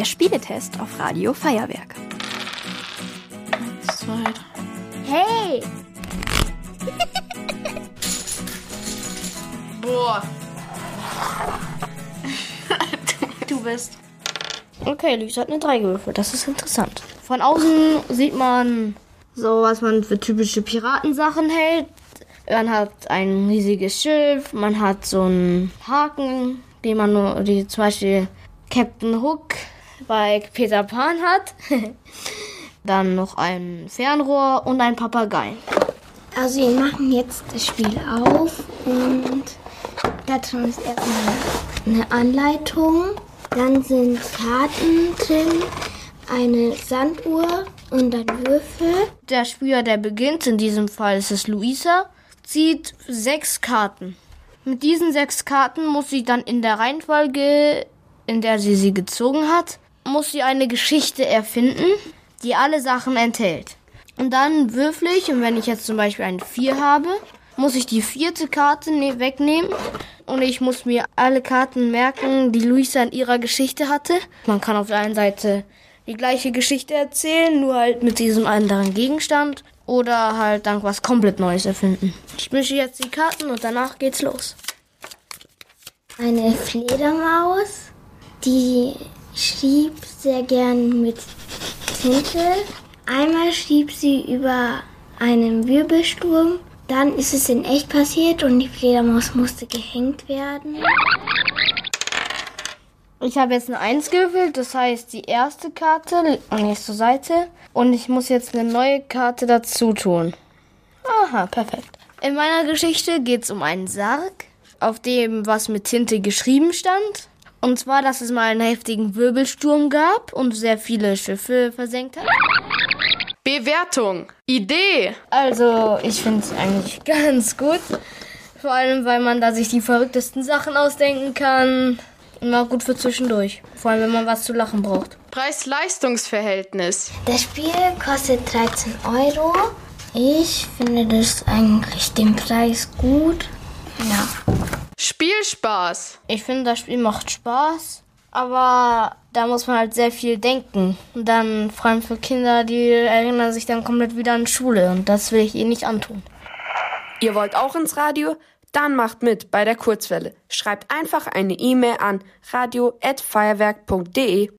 Der Spieletest auf Radio Feuerwerk. Eins, zwei, drei. Hey! Boah. du bist. Okay, Luis hat eine 3 gewürfelt. Das ist interessant. Von außen sieht man so, was man für typische Piratensachen hält. Man hat ein riesiges Schiff, man hat so einen Haken, den man nur, die zum Beispiel Captain Hook bei Peter Pan hat. Dann noch ein Fernrohr und ein Papagei. Also wir machen jetzt das Spiel auf und da drin ist erstmal eine Anleitung. Dann sind Karten drin, eine Sanduhr und ein Würfel. Der Spieler, der beginnt, in diesem Fall ist es Luisa, zieht sechs Karten. Mit diesen sechs Karten muss sie dann in der Reihenfolge, in der sie sie gezogen hat, muss sie eine Geschichte erfinden, die alle Sachen enthält. Und dann würfel ich, und wenn ich jetzt zum Beispiel eine 4 habe, muss ich die vierte Karte ne wegnehmen und ich muss mir alle Karten merken, die Luisa in ihrer Geschichte hatte. Man kann auf der einen Seite die gleiche Geschichte erzählen, nur halt mit diesem anderen Gegenstand oder halt dann was komplett Neues erfinden. Ich mische jetzt die Karten und danach geht's los. Eine Fledermaus, die schrieb sehr gern mit Tinte. Einmal schrieb sie über einen Wirbelsturm. Dann ist es in echt passiert und die Fledermaus musste gehängt werden. Ich habe jetzt eine 1 gewürfelt, das heißt die erste Karte nächste Seite und ich muss jetzt eine neue Karte dazu tun. Aha, perfekt. In meiner Geschichte geht es um einen Sarg, auf dem was mit Tinte geschrieben stand. Und zwar, dass es mal einen heftigen Wirbelsturm gab und sehr viele Schiffe versenkt hat. Bewertung. Idee. Also, ich finde es eigentlich ganz gut. Vor allem, weil man da sich die verrücktesten Sachen ausdenken kann. Immer gut für zwischendurch. Vor allem, wenn man was zu lachen braucht. Preis-Leistungs-Verhältnis. Das Spiel kostet 13 Euro. Ich finde das eigentlich den Preis gut. Ja. Spielspaß. Ich finde, das Spiel macht Spaß. Aber da muss man halt sehr viel denken. Und dann, vor allem für Kinder, die erinnern sich dann komplett wieder an Schule. Und das will ich ihnen nicht antun. Ihr wollt auch ins Radio? Dann macht mit bei der Kurzwelle. Schreibt einfach eine E-Mail an radio@feuerwerk.de.